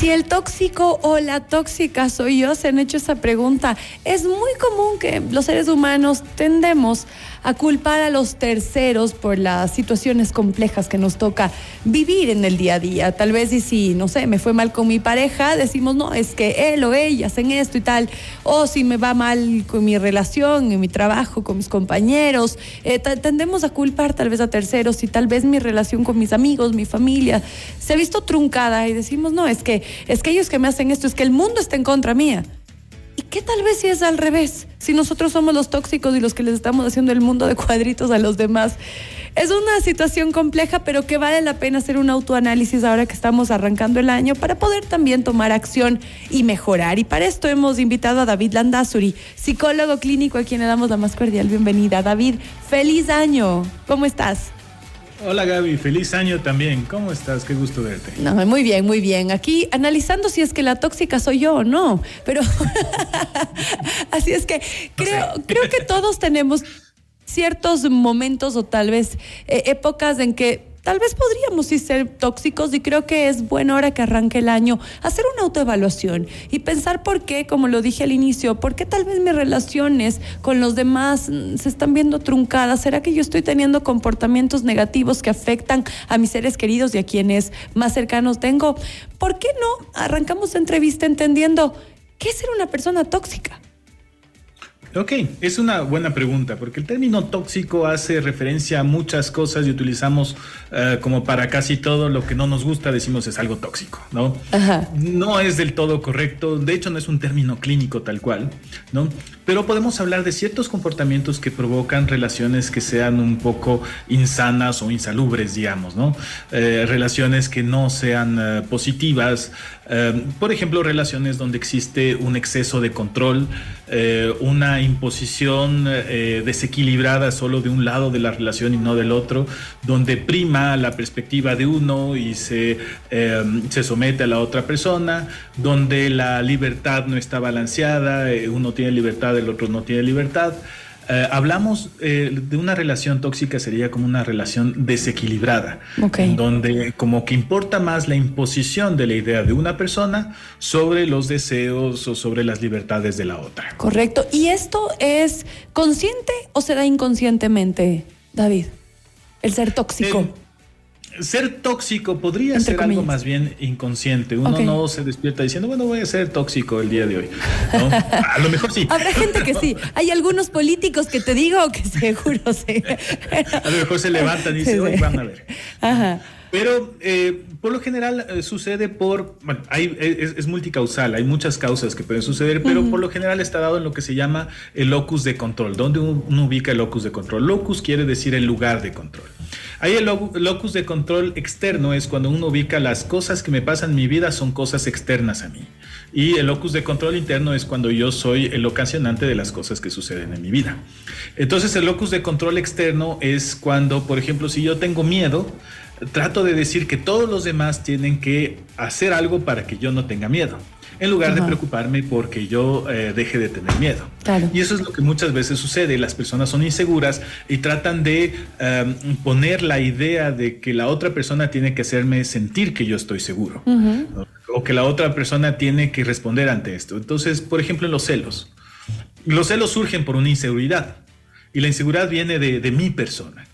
Si el tóxico o la tóxica soy yo, se han hecho esa pregunta. Es muy común que los seres humanos tendemos a culpar a los terceros por las situaciones complejas que nos toca vivir en el día a día. Tal vez y si, no sé, me fue mal con mi pareja, decimos, no, es que él o ella hacen esto y tal. O si me va mal con mi relación, en mi trabajo, con mis compañeros. Eh, tendemos a culpar tal vez a terceros y tal vez mi relación con mis amigos, mi familia, se ha visto truncada y decimos, no, es que, es que ellos que me hacen esto, es que el mundo está en contra mía. ¿Y qué tal vez si es al revés? Si nosotros somos los tóxicos y los que les estamos haciendo el mundo de cuadritos a los demás. Es una situación compleja, pero que vale la pena hacer un autoanálisis ahora que estamos arrancando el año para poder también tomar acción y mejorar. Y para esto hemos invitado a David Landazuri, psicólogo clínico a quien le damos la más cordial bienvenida. David, feliz año. ¿Cómo estás? Hola Gaby, feliz año también. ¿Cómo estás? Qué gusto verte. No, muy bien, muy bien. Aquí analizando si es que la tóxica soy yo o no, pero así es que creo, creo que todos tenemos ciertos momentos o tal vez eh, épocas en que tal vez podríamos ser tóxicos y creo que es bueno ahora que arranque el año hacer una autoevaluación y pensar por qué, como lo dije al inicio, por qué tal vez mis relaciones con los demás mm, se están viendo truncadas. ¿Será que yo estoy teniendo comportamientos negativos que afectan a mis seres queridos y a quienes más cercanos tengo? ¿Por qué no arrancamos entrevista entendiendo qué es ser una persona tóxica? Ok, es una buena pregunta, porque el término tóxico hace referencia a muchas cosas y utilizamos eh, como para casi todo lo que no nos gusta, decimos es algo tóxico, ¿no? No es del todo correcto, de hecho no es un término clínico tal cual, ¿no? Pero podemos hablar de ciertos comportamientos que provocan relaciones que sean un poco insanas o insalubres, digamos, ¿no? Eh, relaciones que no sean eh, positivas, por ejemplo, relaciones donde existe un exceso de control, una imposición eh, desequilibrada solo de un lado de la relación y no del otro, donde prima la perspectiva de uno y se, eh, se somete a la otra persona, donde la libertad no está balanceada, eh, uno tiene libertad, el otro no tiene libertad. Eh, hablamos eh, de una relación tóxica sería como una relación desequilibrada, donde como que importa más la imposición de la idea de una persona sobre los deseos o sobre las libertades de la otra. Correcto. ¿Y esto es consciente o se da inconscientemente, David? El ser tóxico. Eh, ser tóxico podría ser algo más bien inconsciente. Uno no se despierta diciendo, bueno, voy a ser tóxico el día de hoy. A lo mejor sí. Habrá gente que sí. Hay algunos políticos que te digo que seguro sí. a lo mejor se levantan y dicen, hoy van a ver. Ajá. Pero eh, por lo general eh, sucede por, bueno, hay, es, multicausal, hay muchas causas que pueden suceder, pero por lo general está dado en lo que se llama el locus de control. ¿Dónde uno ubica el locus de control? Locus quiere decir el lugar de control. Ahí el locus de control externo es cuando uno ubica las cosas que me pasan en mi vida son cosas externas a mí. Y el locus de control interno es cuando yo soy el ocasionante de las cosas que suceden en mi vida. Entonces el locus de control externo es cuando, por ejemplo, si yo tengo miedo, trato de decir que todos los demás tienen que hacer algo para que yo no tenga miedo en lugar de preocuparme porque yo eh, deje de tener miedo. Y eso es lo que muchas veces sucede. Las personas son inseguras y tratan de em, poner la idea de que la otra persona tiene que hacerme sentir que yo estoy seguro o que la otra persona tiene que responder ante esto. Entonces, por ejemplo, en los celos. Los celos surgen por una inseguridad y la inseguridad viene de mi persona.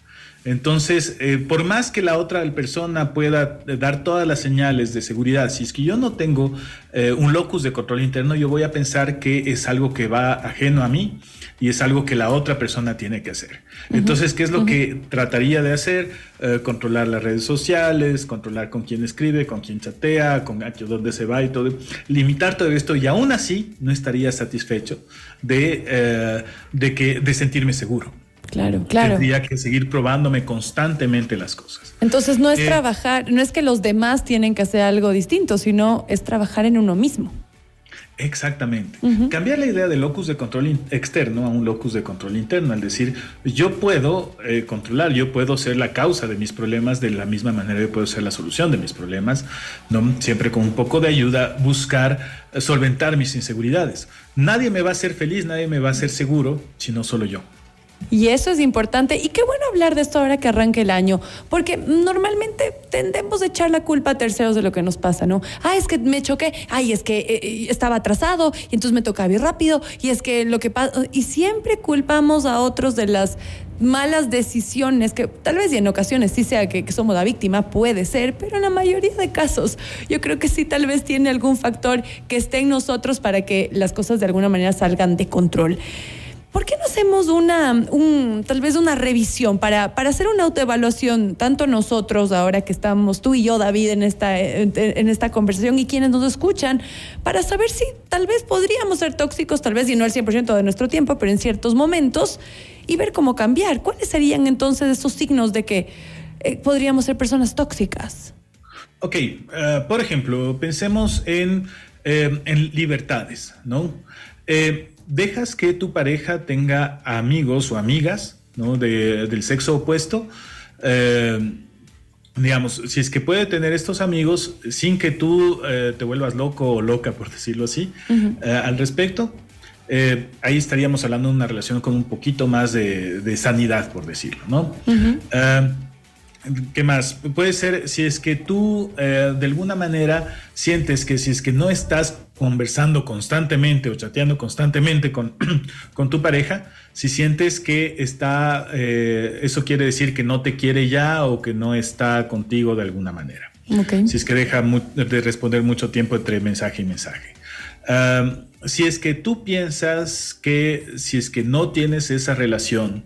Entonces, eh, por más que la otra persona pueda dar todas las señales de seguridad, si es que yo no tengo eh, un locus de control interno, yo voy a pensar que es algo que va ajeno a mí y es algo que la otra persona tiene que hacer. Entonces, ¿qué es lo que trataría de hacer? Eh, controlar las redes sociales, controlar con quién escribe, con quién chatea, con dónde se va y todo. Limitar todo esto y aún así no estaría satisfecho de, de, que, de sentirme seguro. Claro, claro. Tendría que seguir probándome constantemente las cosas. Entonces no es eh, trabajar, no es que los demás tienen que hacer algo distinto, sino es trabajar en uno mismo. Exactamente. Cambiar la idea de locus de control externo a un locus de control interno, al decir, yo puedo eh, controlar, yo puedo ser la causa de mis problemas de la misma manera que puedo ser la solución de mis problemas, ¿no? siempre con un poco de ayuda, buscar solventar mis inseguridades. Nadie me va a hacer feliz, nadie me va a hacer seguro, sino solo yo. Y eso es importante. Y qué bueno hablar de esto ahora que arranque el año, porque normalmente tendemos a echar la culpa a terceros de lo que nos pasa, ¿no? Ah, es que me choqué, ay, es que eh, eh, estaba atrasado y entonces me tocaba ir rápido y es que lo que pasa... Y siempre culpamos a otros de las malas decisiones, que tal vez y en ocasiones sí sea que, que, somos la víctima, puede ser, pero en la mayoría de casos yo creo que sí tal vez tiene algún factor que esté en nosotros para que las cosas de alguna manera salgan de control. ¿Por qué no hacemos una, un, tal vez una revisión para, para hacer una autoevaluación, tanto nosotros ahora que estamos, tú y yo, David, en esta, en esta conversación y quienes nos escuchan, para saber si tal vez podríamos ser tóxicos, tal vez y no el 100% de nuestro tiempo, pero en ciertos momentos, y ver cómo cambiar? ¿Cuáles serían entonces esos signos de que eh, podríamos ser personas tóxicas? Ok, eh, por ejemplo, pensemos en, eh, en libertades, ¿no? Dejas que tu pareja tenga amigos o amigas ¿no? del sexo opuesto. Eh, digamos, si es que puede tener estos amigos sin que tú eh, te vuelvas loco o loca, por decirlo así, eh, al respecto, ahí estaríamos hablando de una relación con un poquito más de, sanidad, por decirlo, ¿no? ¿Qué más? Puede ser si es que tú de alguna manera sientes que si es que no estás conversando constantemente o chateando constantemente con, con tu pareja, si sientes que está, eh, eso quiere decir que no te quiere ya o que no está contigo de alguna manera. Si es que deja de responder mucho tiempo entre mensaje y mensaje. si es que tú piensas que si es que no tienes esa relación,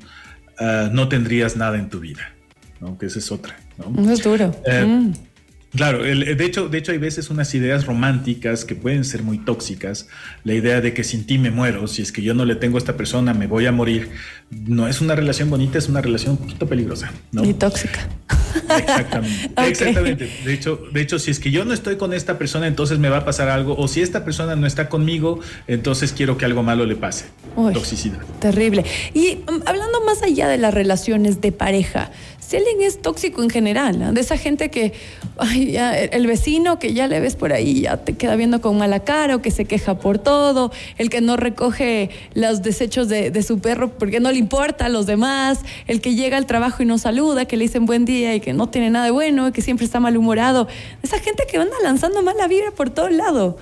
ah, no tendrías nada en tu vida, ¿no? que esa es otra. ¿no? Es duro. Eh, mm. Claro, de, hecho, de hecho hay veces unas ideas románticas que pueden ser muy tóxicas. La idea de que sin ti me muero, si es que yo no le tengo a esta persona me voy a morir, no es una relación bonita, es una relación un poquito peligrosa. ¿no? Y tóxica. Exactamente, exactamente. De hecho, de hecho, si es que yo no estoy con esta persona, entonces me va a pasar algo. O si esta persona no está conmigo, entonces quiero que algo malo le pase. Toxicidad. Terrible. Y um, hablando más allá de las relaciones de pareja, si alguien es tóxico en general, de esa gente que, ay, ya, el vecino que ya le ves por ahí ya te queda viendo con mala cara o que se queja por todo, el que no recoge los desechos de, su perro porque no le importa a los demás, el que llega al trabajo y no saluda, que le dicen buen día y que no tiene nada de bueno, que siempre está malhumorado, esa gente que anda lanzando mala vibra por todo lado.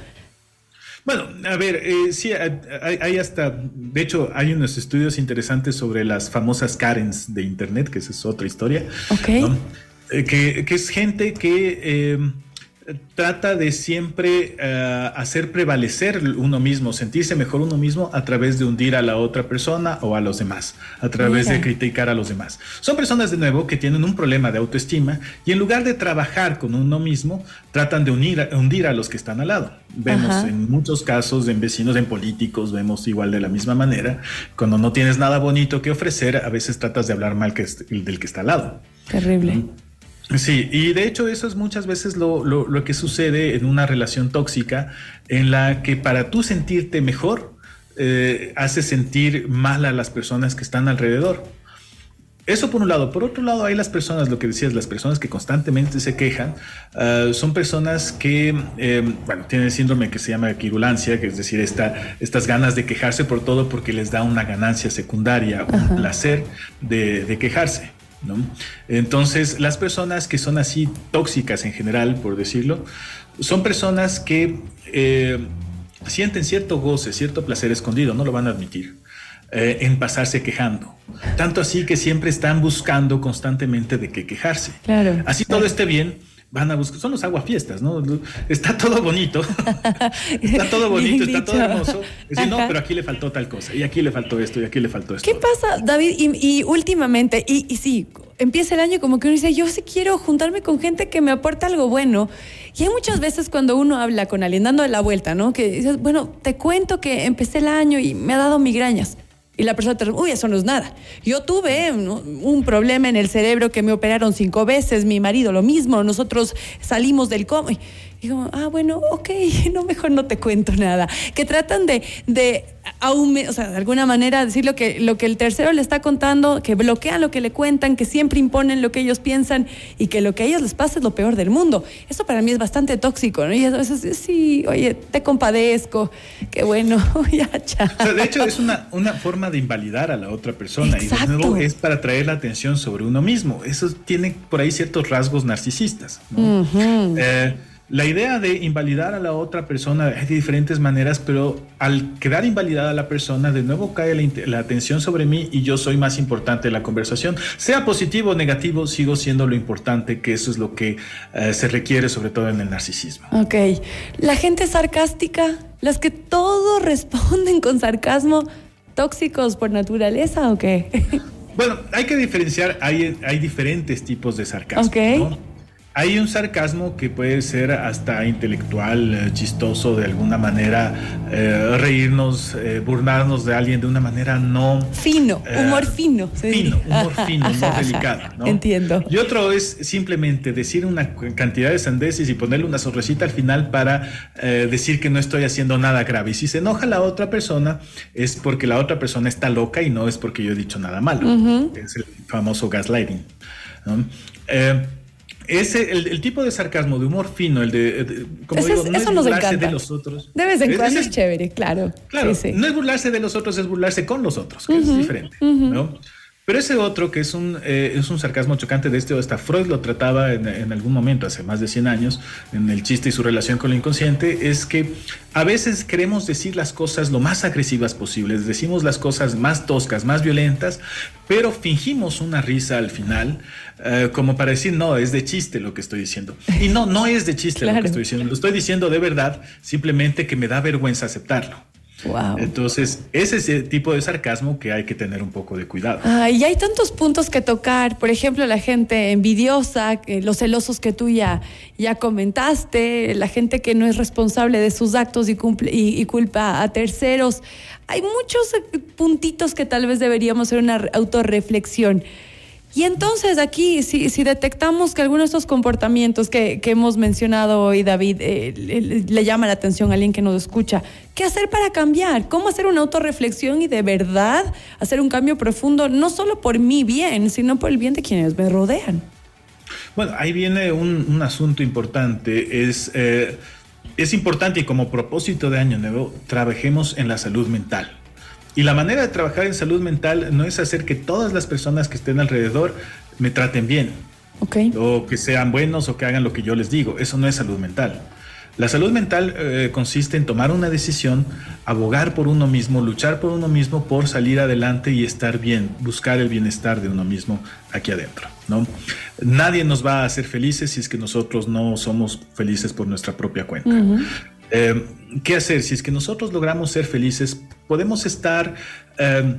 Bueno, a ver, eh, sí, hay, hasta, de hecho, hay unos estudios interesantes sobre las famosas Karens de Internet, que esa es otra historia. Ok. Eh, que, es gente que... Eh, trata de siempre eh, hacer prevalecer uno mismo, sentirse mejor uno mismo a través de hundir a la otra persona o a los demás, a través de criticar a los demás. Son personas de nuevo que tienen un problema de autoestima y en lugar de trabajar con uno mismo, tratan de unir, hundir a los que están al lado. Vemos en muchos casos en vecinos, en políticos, vemos igual de la misma manera. Cuando no tienes nada bonito que ofrecer, a veces tratas de hablar mal que del que está al lado. Terrible. Sí, y de hecho eso es muchas veces lo, lo, que sucede en una relación tóxica en la que para tú sentirte mejor, eh, hace sentir mal a las personas que están alrededor. Eso por un lado. Por otro lado, hay las personas, lo que decías, las personas que constantemente se quejan, ah, son personas que, eh, bueno, tienen síndrome que se llama quirulancia, que es decir, esta, estas ganas de quejarse por todo porque les da una ganancia secundaria, un placer de, de quejarse. Entonces, las personas que son así tóxicas en general, por decirlo, son personas que eh, sienten cierto goce, cierto placer escondido, no lo van a admitir. Eh, en pasarse quejando. Tanto así que siempre están buscando constantemente de qué quejarse. Claro, así todo esté bien, van a buscar, son los aguafiestas, ¿no? Está todo bonito, está todo bonito, está todo hermoso. no, pero aquí le faltó tal cosa, y aquí le faltó esto, y aquí le faltó esto. ¿Qué pasa, David? Y, últimamente, y, y, sí, empieza el año como que uno dice, yo sí quiero juntarme con gente que me aporta algo bueno. Y hay muchas veces cuando uno habla con alguien dando la vuelta, ¿no? Que dices, bueno, te cuento que empecé el año y me ha dado migrañas. Y la persona te uy, eso no es nada. Yo tuve un problema en el cerebro que me operaron cinco veces, mi marido lo mismo, nosotros salimos del coma. Como, ah, bueno, ok, no, mejor no te cuento nada. Que tratan de, de o sea, de alguna manera decir lo que, lo que el tercero le está contando, que bloquean lo que le cuentan, que siempre imponen lo que ellos piensan y que lo que a ellos les pasa es lo peor del mundo. Eso para mí es bastante tóxico, ¿no? Y a veces, sí, oye, te compadezco, qué bueno, ya, chao. de hecho, es una, una forma de invalidar a la otra persona y de nuevo es para traer la atención sobre uno mismo. Eso tiene por ahí ciertos rasgos narcisistas. ¿no? La idea de invalidar a la otra persona es de diferentes maneras, pero al quedar invalidada a la persona, de nuevo cae la, atención sobre mí y yo soy más importante en la conversación. Sea positivo o negativo, sigo siendo lo importante, que eso es lo que eh, se requiere, sobre todo en el narcisismo. Ok. La gente sarcástica, las que todo responden con sarcasmo, tóxicos por naturaleza o qué? Bueno, hay que diferenciar, hay, hay diferentes tipos de sarcasmo. Okay. Hay un sarcasmo que puede ser hasta intelectual, eh, chistoso de alguna manera, eh, reírnos, eh, burlarnos de alguien de una manera no... Fino, humor fino. Fino, humor fino, humor delicado. ¿no? Entiendo. Y otro es simplemente decir una cantidad de sandeces y ponerle una sonrisita al final para decir que no estoy haciendo nada grave. Y si se enoja la otra persona es porque la otra persona está loca y no es porque yo he dicho nada malo. Es el famoso gaslighting. ¿no? Ese, el, tipo de sarcasmo, de humor fino, el de, como digo, no es burlarse de los otros. De vez en cuando es, chévere, claro. Claro, no es burlarse de los otros, es burlarse con los otros, que es diferente, ¿no? Pero ese otro, que es un, eh, es un sarcasmo chocante de este, hasta Freud lo trataba en, en, algún momento, hace más de 100 años, en el chiste y su relación con el inconsciente, es que a veces queremos decir las cosas lo más agresivas posibles, decimos las cosas más toscas, más violentas, pero fingimos una risa al final, eh, como para decir, no, es de chiste lo que estoy diciendo. Y no, no es de chiste lo que estoy diciendo, lo estoy diciendo de verdad, simplemente que me da vergüenza aceptarlo. Entonces, ese es el tipo de sarcasmo que hay que tener un poco de cuidado. y hay tantos puntos que tocar. Por ejemplo, la gente envidiosa, los celosos que tú ya, ya comentaste, la gente que no es responsable de sus actos y, cumple, y, culpa a terceros. Hay muchos puntitos que tal vez deberíamos hacer una autorreflexión. Y entonces aquí, si, detectamos que algunos de estos comportamientos que, hemos mencionado hoy, David, eh, le, llama la atención a alguien que nos escucha, ¿qué hacer para cambiar? ¿Cómo hacer una autorreflexión y de verdad hacer un cambio profundo, no solo por mi bien, sino por el bien de quienes me rodean? Bueno, ahí viene un, un asunto importante. Es, eh, es importante y como propósito de Año Nuevo, trabajemos en la salud mental. Y la manera de trabajar en salud mental no es hacer que todas las personas que estén alrededor me traten bien. O que sean buenos o que hagan lo que yo les digo. Eso no es salud mental. La salud mental eh, consiste en tomar una decisión, abogar por uno mismo, luchar por uno mismo por salir adelante y estar bien, buscar el bienestar de uno mismo aquí adentro. ¿no? Nadie nos va a hacer felices si es que nosotros no somos felices por nuestra propia cuenta. Eh, ¿Qué hacer? Si es que nosotros logramos ser felices, podemos estar... Eh,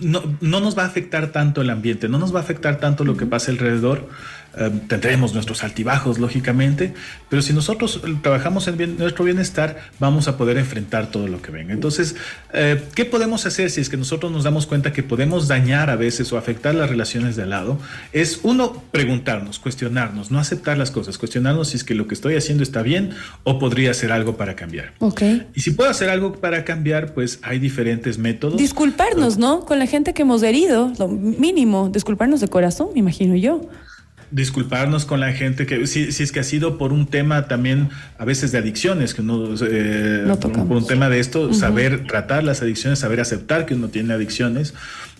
no, no, nos va a afectar tanto el ambiente, no nos va a afectar tanto lo que pasa alrededor, eh, tendremos nuestros altibajos, lógicamente, pero si nosotros trabajamos en nuestro bienestar, vamos a poder enfrentar todo lo que venga. Entonces, eh, ¿qué podemos hacer si es que nosotros nos damos cuenta que podemos dañar a veces o afectar las relaciones de al lado? Es uno, preguntarnos, cuestionarnos, no aceptar las cosas, cuestionarnos si es que lo que estoy haciendo está bien o podría hacer algo para cambiar. Okay. Y si puedo hacer algo para cambiar, pues hay diferentes métodos. Disculparnos, ¿no? Con la gente que hemos herido, lo mínimo, disculparnos de corazón, me imagino yo disculparnos con la gente que si, es que ha sido por un tema también a veces de adicciones que uno eh, por, un tema de esto saber tratar las adicciones saber aceptar que uno tiene adicciones.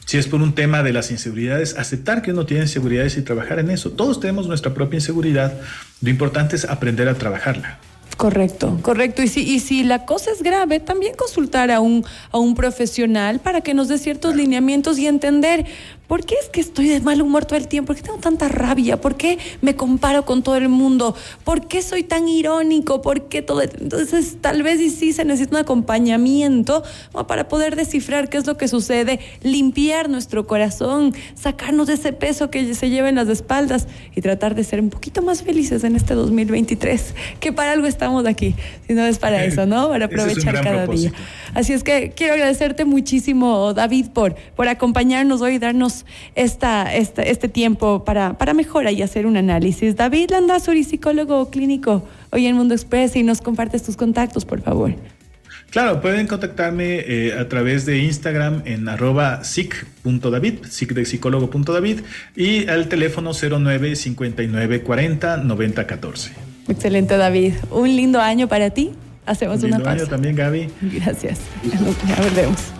Si es por un tema de las inseguridades aceptar que uno tiene inseguridades y trabajar en eso. Todos tenemos nuestra propia inseguridad. Lo importante es aprender a trabajarla. Correcto, correcto. Y si, y si la cosa es grave, también consultar a un, a un profesional para que nos dé ciertos lineamientos y entender ¿Por qué es que estoy de mal humor todo el tiempo? ¿Por qué tengo tanta rabia? ¿Por qué me comparo con todo el mundo? ¿Por qué soy tan irónico? ¿Por qué todo? Entonces, tal vez sí se necesita un acompañamiento para poder descifrar qué es lo que sucede, limpiar nuestro corazón, sacarnos de ese peso que se lleva en las espaldas y tratar de ser un poquito más felices en este 2023, que para algo estamos aquí, si no es para eso, ¿no? Para aprovechar cada día. Así es que quiero agradecerte muchísimo, David, por, por acompañarnos hoy y darnos esta, este tiempo para, para mejorar y hacer un análisis. David Landazuri, psicólogo clínico, hoy en Mundo Express y nos compartes tus contactos, por favor. Claro, pueden contactarme eh, a través de Instagram en arroba sic.david, sic de psicólogo.david y al teléfono 09 59 40 90 14. Excelente, David. Un lindo año para ti. Hacemos Un una lindo pausa. año también, Gaby. Gracias. Ya volvemos.